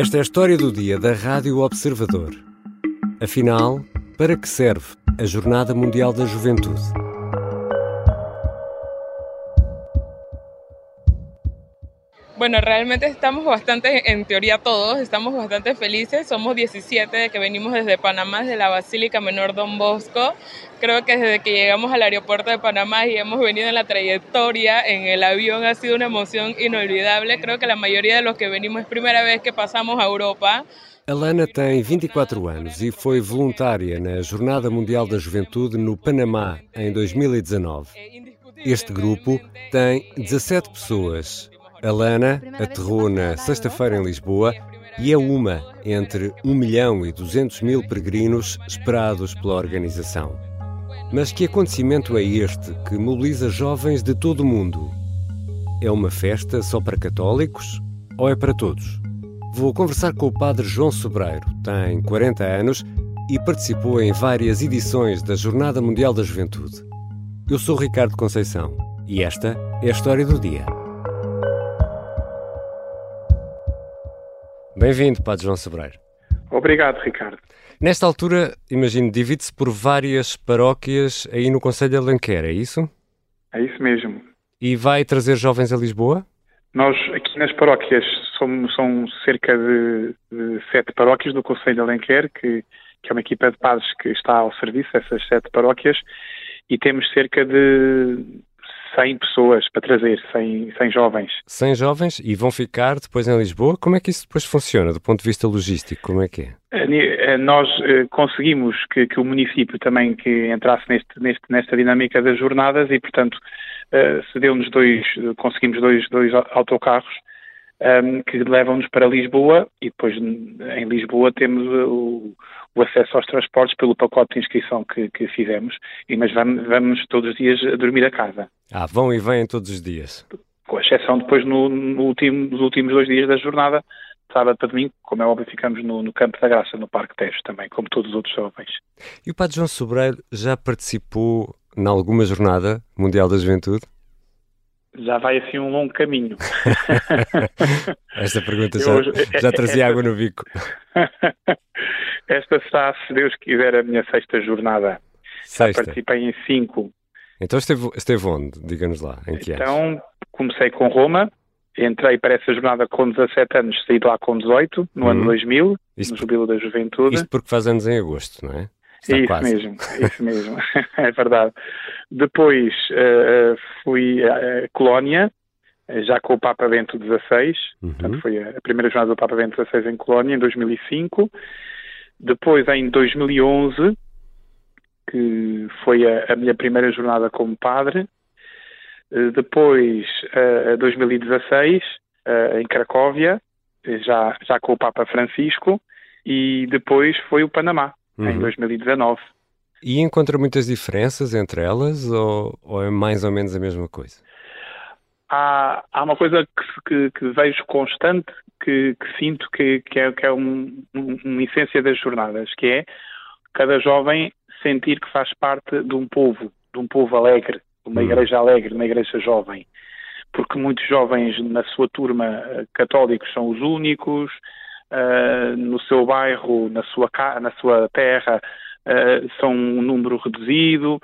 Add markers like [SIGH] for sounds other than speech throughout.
Esta é a história do dia da Rádio Observador. Afinal, para que serve a Jornada Mundial da Juventude? Bueno, realmente estamos bastante, en teoría todos, estamos bastante felices. Somos 17 de que venimos desde Panamá, desde la Basílica Menor Don Bosco. Creo que desde que llegamos al aeropuerto de Panamá y hemos venido en la trayectoria en el avión ha sido una emoción inolvidable. Creo que la mayoría de los que venimos es primera vez que pasamos a Europa. Alana tem 24 anos e foi voluntária na Jornada Mundial da Juventude no Panamá em 2019. Este grupo tem 17 pessoas Alana aterrou na sexta-feira em Lisboa e é uma entre 1 milhão e 200 mil peregrinos esperados pela organização. Mas que acontecimento é este que mobiliza jovens de todo o mundo? É uma festa só para católicos ou é para todos? Vou conversar com o padre João Sobreiro, tem 40 anos e participou em várias edições da Jornada Mundial da Juventude. Eu sou Ricardo Conceição e esta é a história do dia. Bem-vindo, Padre João Sobreiro. Obrigado, Ricardo. Nesta altura, imagino, divide-se por várias paróquias aí no Conselho de Alenquer, é isso? É isso mesmo. E vai trazer jovens a Lisboa? Nós, aqui nas paróquias, somos, são cerca de, de sete paróquias do Conselho de Alenquer, que, que é uma equipa de padres que está ao serviço dessas sete paróquias, e temos cerca de 100 pessoas para trazer, 100, 100 jovens. 100 jovens e vão ficar depois em Lisboa? Como é que isso depois funciona do ponto de vista logístico? Como é que é? Eh, nós eh, conseguimos que, que o município também que entrasse neste, neste, nesta dinâmica das jornadas e, portanto, eh, cedeu-nos dois, conseguimos dois, dois autocarros um, ehm, que levam-nos para Lisboa e depois em Lisboa temos o, o, acesso aos transportes pelo pacote de inscrição que, que fizemos, e, mas vamos, vamos, todos os dias dormir a casa. Ah, vão e vêm todos os dias? Com exceção depois no, no último, nos últimos dois dias da jornada, sábado para domingo, como é óbvio, ficamos no, no, Campo da Graça, no Parque Tejo também, como todos os outros jovens. E o Padre João Sobreiro já participou em alguma jornada mundial da juventude? Já vai assim um longo caminho. [LAUGHS] Esta pergunta já, já trazia água no bico. [LAUGHS] Esta será, se Deus quiser, a minha sexta jornada. Sexta. Já participei em cinco. Então esteve, esteve onde? Diga-nos lá, em que Então, comecei com Roma, entrei para essa jornada com 17 anos, saí de lá com 18, no uhum. ano 2000, Isto no Jubilo da Juventude. Isto porque faz anos em agosto, não é? Está isso quase. mesmo, isso mesmo, [LAUGHS] é verdade. Depois uh, fui a Colónia, já com o Papa Bento XVI, uhum. portanto foi a primeira jornada do Papa Bento XVI em Colónia, em 2005. Depois, em 2011, que foi a, a minha primeira jornada como padre. Uh, depois, uh, 2016, uh, em Cracóvia, já, já com o Papa Francisco. E depois foi o Panamá, uhum. em 2019. E encontra muitas diferenças entre elas ou, ou, é mais ou menos a mesma coisa? Há, há uma coisa que, que, que vejo constante, que, que sinto que, é, que é um, um, uma essência das jornadas, que é cada jovem sentir que faz parte de um povo, de um povo alegre, de uma uhum. igreja alegre, de uma igreja jovem. Porque muitos jovens na sua turma eh, católicos são os únicos, uh, no seu bairro, na sua, na sua terra, uh, são um número reduzido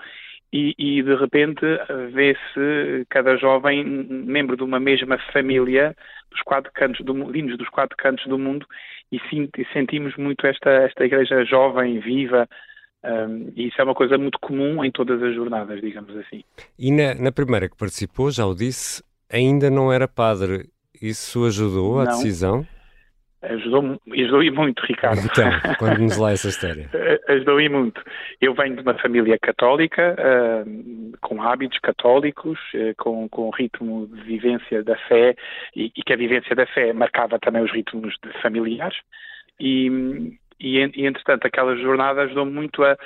e, e de repente vê-se cada jovem membro de uma mesma família dos quatro cantos do vindos dos quatro cantos do mundo e, sentimos muito esta esta igreja jovem viva um, e isso é uma coisa muito comum em todas as jornadas, digamos assim. E na, na primeira que participou, já o disse, ainda não era padre. Isso ajudou à decisão? Ajudou, ajudou muito, Ricardo. Então, [LAUGHS] conte-nos lá essa história. ajudou e muito. Eu venho de uma família católica, uh, com hábitos católicos, uh, com, com ritmo de vivência da fé, e, e, que a vivência da fé marcava também os ritmos familiares. E, e, e entretanto, aquela jornada ajudou muito a,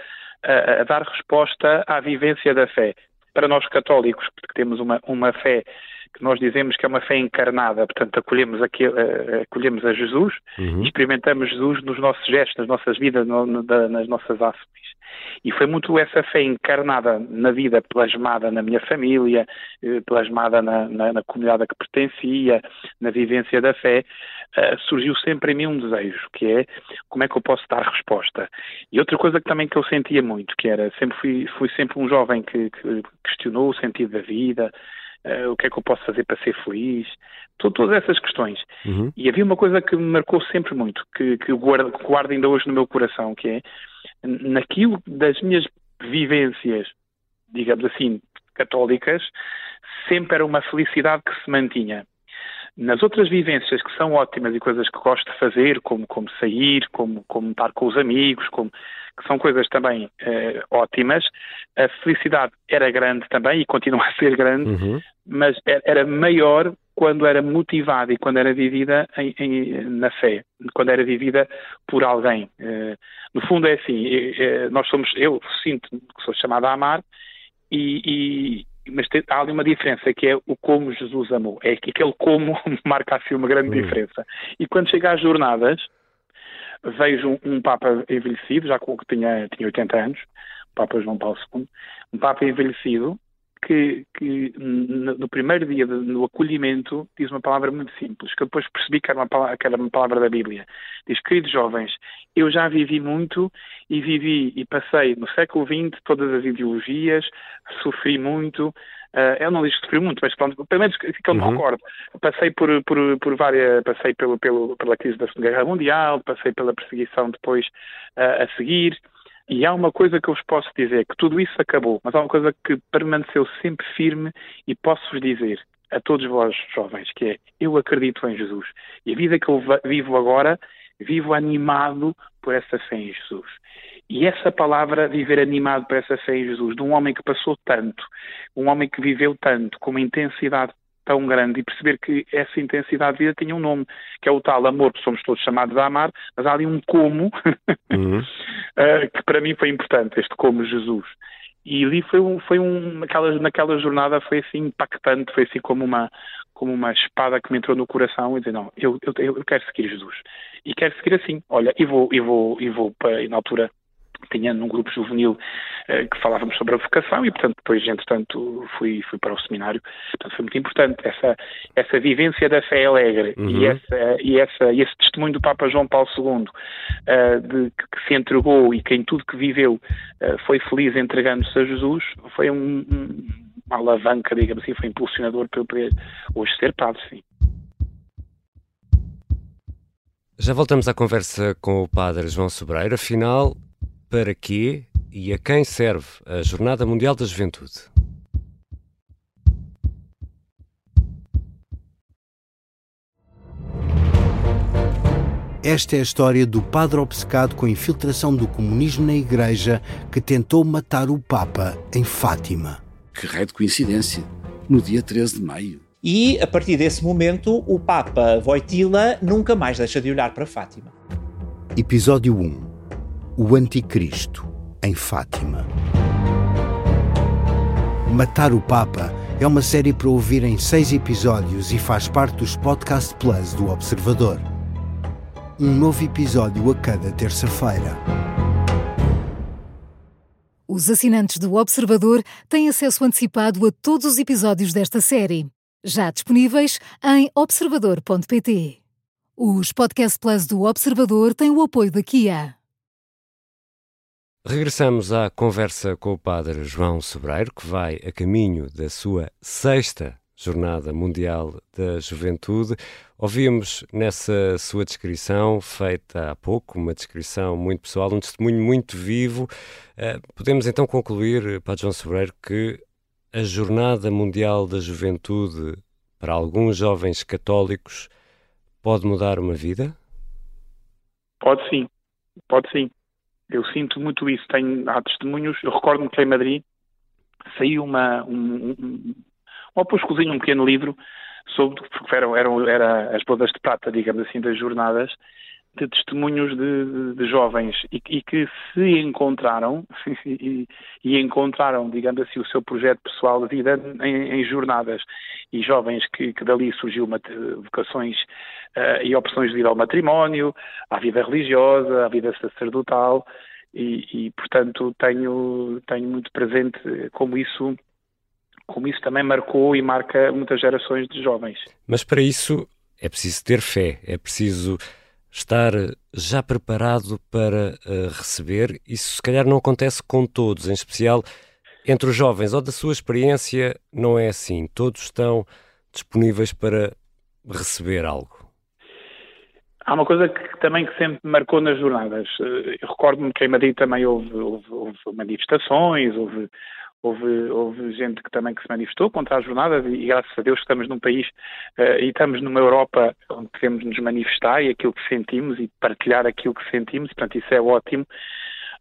a, a dar resposta à vivência da fé. Para nós católicos, que temos uma, uma fé que nós dizemos que é uma fé encarnada, portanto, acolhemos, aqui, uh, acolhemos a Jesus uhum. e experimentamos Jesus nos nossos gestos, nas nossas vidas, no, nas nossas ações. E foi muito essa fé encarnada na vida, plasmada na minha família, eh, plasmada na, na, na comunidade a que pertencia, na vivência da fé, uh, surgiu sempre em mim um desejo, que é como é que eu posso dar resposta. E outra coisa que também que eu sentia muito, que era, sempre fui, fui sempre um jovem que, que questionou o sentido da vida, Uh, o que é que eu posso fazer para ser feliz, todas essas questões. Uhum. E havia uma coisa que me marcou sempre muito, que, que guardo, guardo ainda hoje no meu coração, que é naquilo das minhas vivências, digamos assim, católicas, sempre era uma felicidade que se mantinha. Nas outras vivências que são ótimas e coisas que gosto de fazer, como, como sair, como, como estar com os amigos, como, que são coisas também eh, ótimas, a felicidade era grande também e continua a ser grande, uhum. mas era maior quando era motivada e quando era vivida em, em, na fé, quando era vivida por alguém. Eh, no fundo é assim, eh, nós somos, eu sinto que sou chamada a amar e, mas tem, há ali uma diferença que é o como Jesus amou. É que aquele como [LAUGHS] marca assim uma grande uhum. diferença. E quando chega às jornadas, vejo um, Papa envelhecido, já que tinha, tinha 80 anos, o Papa João Paulo II, um Papa envelhecido que, que no primeiro dia do acolhimento diz uma palavra muito simples, que eu depois percebi que era, uma que era uma palavra da Bíblia. Diz, queridos jovens, eu já vivi muito e vivi e passei no século XX todas as ideologias, sofri muito, Uh, eu não que sofri muito, mas pronto, pelo menos que eu me uhum. recordo. Passei por, por, por várias, passei pelo, pelo, pela crise da Segunda Guerra Mundial, passei pela perseguição depois uh, a seguir, e há uma coisa que eu vos posso dizer, que tudo isso acabou, mas há uma coisa que permaneceu sempre firme e posso-vos dizer a todos vós jovens, que é, eu acredito em Jesus. E a vida que eu vivo agora, vivo animado por essa fé em Jesus. E essa palavra, viver animado por essa fé em Jesus, de um homem que passou tanto, um homem que viveu tanto, com uma intensidade tão grande e perceber que essa intensidade de vida tinha um nome, que é o tal amor, que somos todos chamados a amar, mas há ali um como [LAUGHS] uhum. uh, que para mim foi importante, este como Jesus. E ali foi um, foi um naquela, naquela jornada foi assim impactante, foi assim como uma, como uma espada que me entrou no coração e dizer, não, eu, eu, eu quero seguir Jesus. E quero seguir assim, olha, e vou, e vou, e vou para, e na altura tinha num grupo juvenil eh, que falávamos sobre a vocação e, portanto, depois, entretanto, fui, fui para o seminário. Portanto, foi muito importante essa, essa vivência da fé alegre uhum. e, essa, e essa, esse testemunho do Papa João Paulo II uh, de que, se entregou e que em tudo que viveu uh, foi feliz entregando-se a Jesus, foi um, um, uma alavanca, digamos assim, foi impulsionador para eu poder hoje ser padre, sim. Já voltamos à conversa com o Padre João Sobreira. Afinal, para quê e a quem serve a Jornada Mundial da Juventude? Esta é a história do padre obcecado com a infiltração do comunismo na Igreja que tentou matar o Papa em Fátima. Que raio de coincidência! No dia 13 de maio. E, a partir desse momento, o Papa Voitila nunca mais deixa de olhar para Fátima. Episódio 1 o Anticristo, em Fátima. Matar o Papa é uma série para ouvir em seis episódios e faz parte dos Podcast Plus do Observador. Um novo episódio a cada terça-feira. Os assinantes do Observador têm acesso antecipado a todos os episódios desta série, já disponíveis em observador.pt. Os Podcast Plus do Observador têm o apoio da Kia. Regressamos à conversa com o Padre João Sobreiro, que vai a caminho da sua sexta Jornada Mundial da Juventude. Ouvimos nessa sua descrição, feita há pouco, uma descrição muito pessoal, um testemunho muito vivo. Uh, podemos então concluir, Padre João Sobreiro, que a Jornada Mundial da Juventude, para alguns jovens católicos, pode mudar uma vida? Pode sim, pode sim. Eu sinto muito isso. Tenho, há testemunhos. Eu recordo-me que em Madrid saiu uma, um, um, um opuscozinho, um pequeno livro, sobre, porque eram, eram era as bodas de prata, digamos assim, das jornadas, de testemunhos de, de, de jovens e, e, que se encontraram [LAUGHS] e, e, encontraram, digamos assim, o seu projeto pessoal de vida em, em jornadas e jovens que, que dali surgiu uma, vocações uh, e opções de vida ao matrimónio, à vida religiosa, à vida sacerdotal e, portanto tenho tenho muito presente como isso como isso também marcou e marca muitas gerações de jovens. Mas para isso é preciso ter fé, é preciso estar já preparado para uh, receber. Isso se calhar não acontece com todos, em especial entre os jovens, ou da sua experiência, não é assim. Todos estão disponíveis para receber algo. Há uma coisa que também que sempre marcou nas jornadas. Eh, eu recordo-me que em Madrid também houve, houve, houve manifestações, houve Houve, houve, gente que também que se manifestou contra as jornadas e, graças a Deus estamos num país uh, e estamos numa Europa onde podemos nos manifestar e aquilo que sentimos e partilhar aquilo que sentimos, portanto isso é ótimo.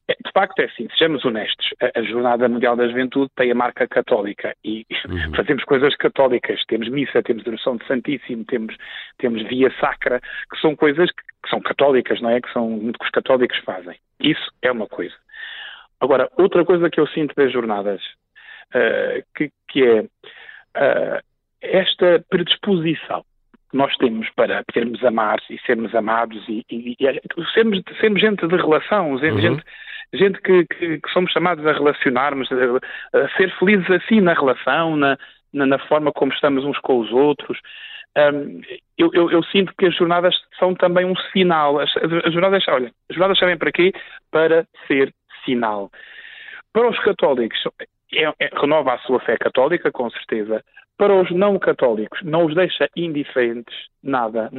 É, de facto é assim, sejamos honestos, a, Jornada Mundial da Juventude tem a marca católica e uhum. [LAUGHS] fazemos coisas católicas, temos missa, temos oração de Santíssimo, temos, temos via sacra, que são coisas que, que são católicas, não é? Que são muito que os católicos fazem. Isso é uma coisa. Agora, outra coisa que eu sinto das jornadas, uh, que, que, é uh, esta predisposição que nós temos para podermos amar e sermos amados e, e, e sermos, sermos gente de relação, uhum. gente, gente que, que, que, somos chamados a relacionarmos, a, a, ser felizes assim na relação, na, na, na, forma como estamos uns com os outros. Um, eu, eu, eu, sinto que as jornadas são também um sinal. As, as jornadas, olha, as jornadas servem para quê? Para ser sinal. Para os católicos, é, é, renova a sua fé católica, com certeza. Para os não católicos, não os deixa indiferentes, nada.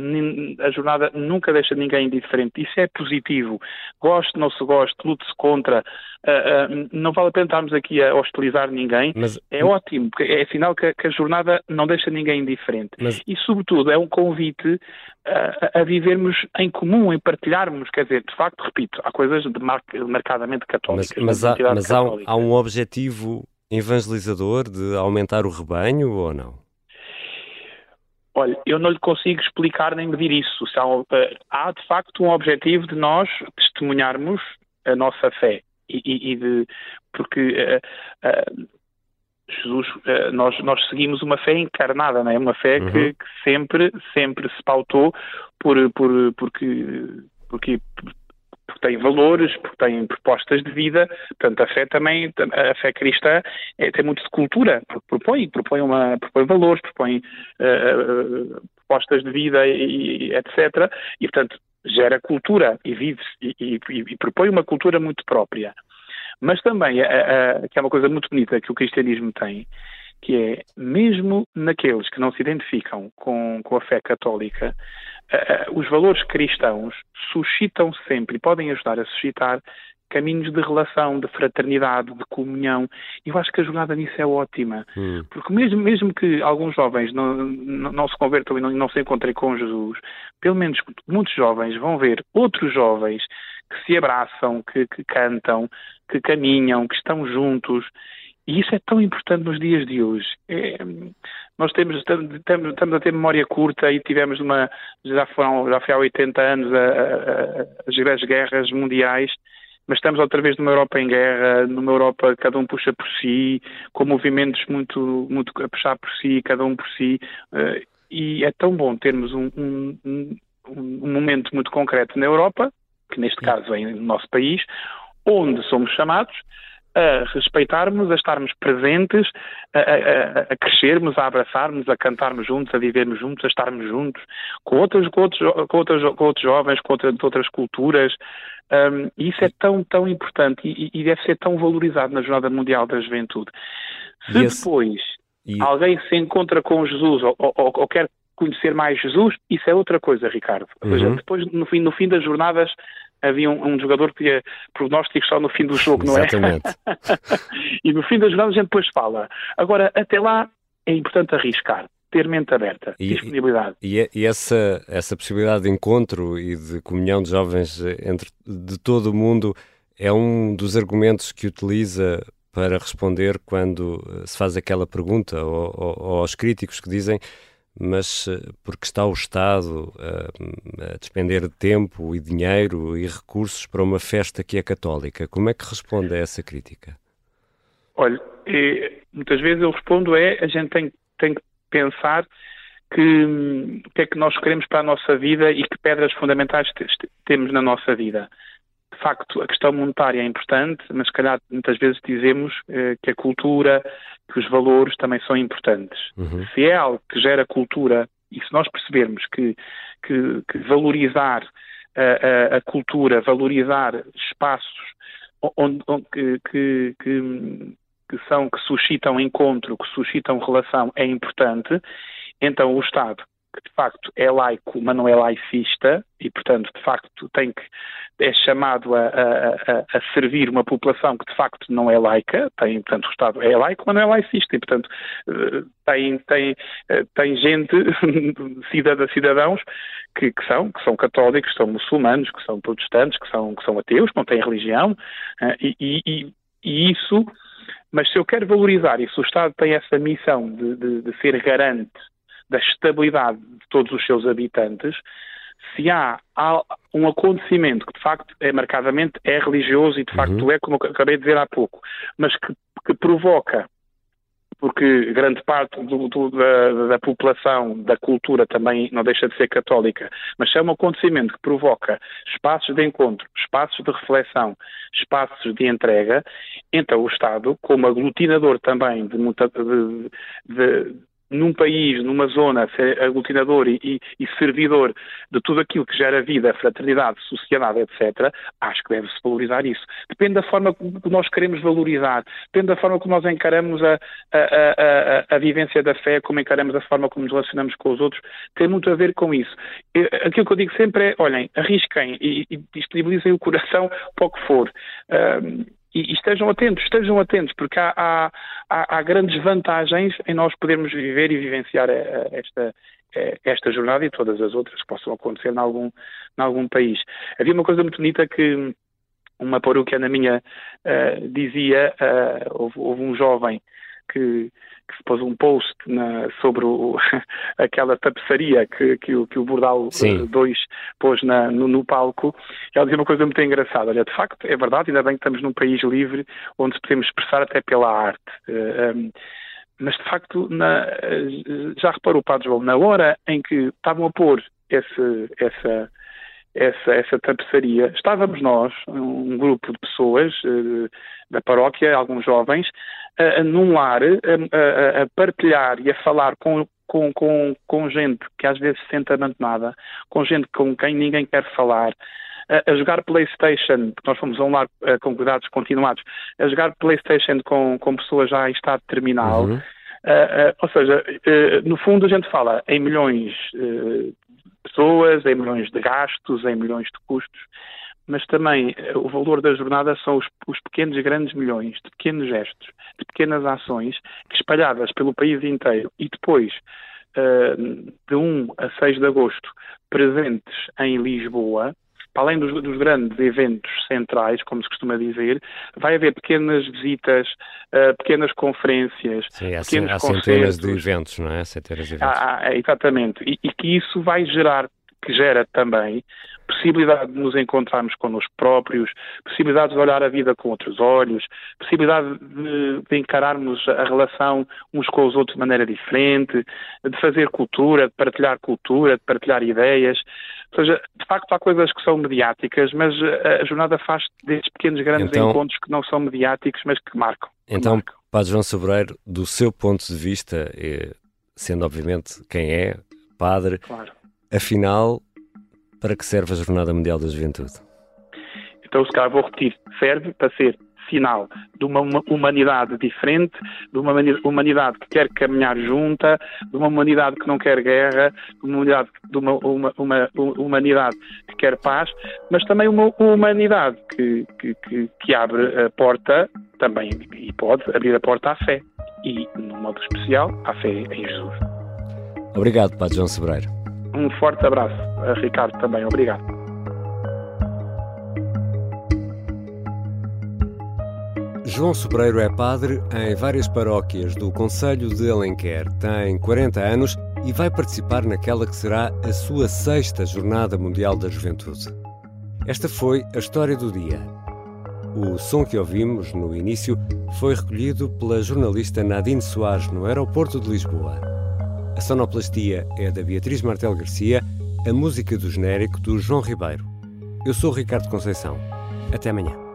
A jornada nunca deixa ninguém indiferente. Isso é positivo. Goste, não se goste, lute-se contra. Uh, uh, não vale a pena estarmos aqui a hostilizar ninguém. Mas, é ótimo, porque é sinal que, que, a jornada não deixa ninguém indiferente. Mas, e, sobretudo, é um convite uh, a vivermos em comum, em partilharmos. Quer dizer, de facto, repito, há coisas de mar marcadamente católicas. Mas, mas há, há um objetivo evangelizador de aumentar o rebanho ou não? Olha, eu não lhe consigo explicar nem medir isso. Eh, há, de facto um objetivo de nós testemunharmos a nossa fé e, e, e de porque uh, uh, Jesus, uh, nós, nós seguimos uma fé encarnada, não é? Uma fé uhum. que, que, sempre sempre se pautou por por porque porque porque tem valores, porque tem propostas de vida, portanto a fé também, a fé cristã é, tem muito de cultura, propõe, propõe, uma, propõe valores, propõe uh, propostas de vida e, e, etc. E portanto gera cultura e vive e, e, e, propõe uma cultura muito própria. Mas também, que é uma coisa muito bonita que o cristianismo tem, que é, mesmo naqueles que não se identificam com, com a fé católica, uh, os valores cristãos suscitam sempre e podem ajudar a suscitar caminhos de relação, de fraternidade, de comunhão. Eu acho que a jornada nisso é ótima. Hum. Porque mesmo, mesmo que alguns jovens não, não, não se convertam e não, não, se encontrem com Jesus, pelo menos muitos jovens vão ver outros jovens que se abraçam, que, que cantam, que caminham, que estão juntos. E isso é tão importante nos dias de hoje. É, nós temos, estamos, a ter memória curta e tivemos uma, já, foram, já foi há 80 anos a, a, as guerras mundiais, mas estamos outra vez numa Europa em guerra, numa Europa cada um puxa por si, com movimentos muito, muito a puxar por si, cada um por si, uh, e é tão bom termos um, um, um, um momento muito concreto na Europa, que neste caso é no nosso país, onde somos chamados a respeitarmos, a estarmos presentes, a, a, a, crescermos, a abraçarmos, a cantarmos juntos, a vivermos juntos, a estarmos juntos com outros, com outros, com outros, com outros jovens, com outras, outras culturas. Um, isso é tão, tão importante e, e, deve ser tão valorizado na Jornada Mundial da Juventude. Se esse... depois e... alguém se encontra com Jesus ou, ou, ou, quer conhecer mais Jesus, isso é outra coisa, Ricardo. Uhum. Ou seja, depois, no fim, no fim das jornadas, havia um, um, jogador que tinha prognósticos só no fim do jogo, não é? Exatamente. [LAUGHS] e no fim das jornadas a gente depois fala. Agora, até lá, é importante arriscar. Ter mente aberta, e, disponibilidade. E, e, essa, essa possibilidade de encontro e de comunhão de jovens entre, de todo o mundo é um dos argumentos que utiliza para responder quando se faz aquela pergunta ou, ou, ou aos críticos que dizem mas uh, porque está o Estado uh, a despender tempo e dinheiro e recursos para uma festa que é católica. Como é que responde a essa crítica? Olha, muitas vezes eu respondo é a gente tem, tem que pensar que o que é que nós queremos para a nossa vida e que pedras fundamentais temos na nossa vida. De facto, a questão monetária é importante, mas se calhar muitas vezes dizemos eh, que a cultura, que os valores também são importantes. Uhum. Se é algo que gera cultura e se nós percebermos que, que, que valorizar a, a, a, cultura, valorizar espaços onde, onde que, que, que, são, que suscitam encontro, que suscitam relação é importante, então, o Estado, que de facto é laico, mas não é laicista, e portanto, de facto, tem que, é chamado a, a, a, servir uma população que de facto não é laica, tem, portanto, o Estado é laico, mas não é laicista, e portanto, eh, tem, tem, eh, tem gente, [LAUGHS] cidadãos, que, que, são, que são católicos, que são muçulmanos, que são protestantes, que são, que são ateus, que não têm religião, eh, e, e, e isso, mas se eu quero valorizar, e se o Estado tem essa missão de, de, de ser garante da estabilidade de todos os seus habitantes, se há, um acontecimento que de facto é marcadamente é religioso e de facto uhum. é, como eu acabei de dizer há pouco, mas que, que provoca, porque grande parte do, do, da, da, população, da cultura também não deixa de ser católica, mas é um acontecimento que provoca espaços de encontro, espaços de reflexão, espaços de entrega, então o Estado, como aglutinador também de, de, de num país, numa zona, ser aglutinador e, e, e, servidor de tudo aquilo que gera vida, fraternidade, sociedade, etc., acho que deve-se valorizar isso. Depende da forma que nós queremos valorizar, depende da forma como nós encaramos a, a, a, a, vivência da fé, como encaramos a forma como nos relacionamos com os outros, tem muito a ver com isso. Aquilo que eu digo sempre é, olhem, arrisquem e, e disponibilizem o coração para o que for. Um, e, estejam atentos, estejam atentos, porque há, há, há, grandes vantagens em nós podermos viver e vivenciar eh, esta, eh, esta jornada e todas as outras que possam acontecer em algum, em algum país. Havia uma coisa muito bonita que uma paróquia na minha uh, dizia, uh, houve, houve, um jovem que, que se pôs um post na, sobre o, [LAUGHS] aquela tapeçaria que, que, o, que o Bordal 2 eh, pôs na, no, no, palco. Ela dizia uma coisa muito engraçada. Olha, de facto, é verdade, ainda bem que estamos num país livre onde podemos expressar até pela arte. Uh, eh, um, mas, de facto, na, já reparou, Padre João, na hora em que estavam a pôr esse, essa, essa, essa tapeçaria, estávamos nós, um grupo de pessoas uh, da paróquia, alguns jovens, uh, num lar, a, a, partilhar e a falar com, com, com, com gente que às vezes se sente abandonada, com gente com quem ninguém quer falar, a, jogar Playstation, porque nós fomos a um lar uh, com cuidados continuados, a jogar Playstation com, com pessoas já em estado terminal. Uhum. Uh, uh, ou seja, no fundo a gente fala em milhões de pessoas, em milhões de gastos, em milhões de custos, mas também eh, o valor da jornada são os, os pequenos e grandes milhões de pequenos gestos, de pequenas ações que espalhadas pelo país inteiro e depois uh, de 1 a 6 de agosto presentes em Lisboa, para além dos, dos, grandes eventos centrais, como se costuma dizer, vai haver pequenas visitas, uh, pequenas conferências, Sim, há, pequenos há centenas de eventos, não é? Centenas de eventos. Ah, exatamente. E, e que isso vai gerar que gera também possibilidade de nos encontrarmos connosco próprios, possibilidade de olhar a vida com outros olhos, possibilidade de, de, encararmos a relação uns com os outros de maneira diferente, de fazer cultura, de partilhar cultura, de partilhar ideias. Ou seja, de facto há coisas que são mediáticas, mas a jornada faz destes pequenos grandes então, encontros que não são mediáticos, mas que marcam. Que então, marcam. Padre João Sobreiro, do seu ponto de vista, sendo obviamente quem é, padre, claro Afinal, para que serve a Jornada Mundial da Juventude? Então, se calhar vou repetir, serve para ser sinal de uma humanidade diferente, de uma humanidade que quer caminhar junta, de uma humanidade que não quer guerra, de uma humanidade, de uma, uma, uma humanidade que quer paz, mas também uma humanidade que, que, que, abre a porta também e pode abrir a porta à fé. E, no modo especial, à fé em Jesus. Obrigado, Padre João Sobreiro. Um forte abraço a Ricardo também. Obrigado. João Sobreiro é padre em várias paróquias do Conselho de Alenquer. Tem 40 anos e vai participar naquela que será a sua sexta Jornada Mundial da Juventude. Esta foi a história do dia. O som que ouvimos no início foi recolhido pela jornalista Nadine Soares no aeroporto de Lisboa. A sonoplastia é da Beatriz Martel Garcia, a música do genérico do João Ribeiro. Eu sou Ricardo Conceição. Até amanhã.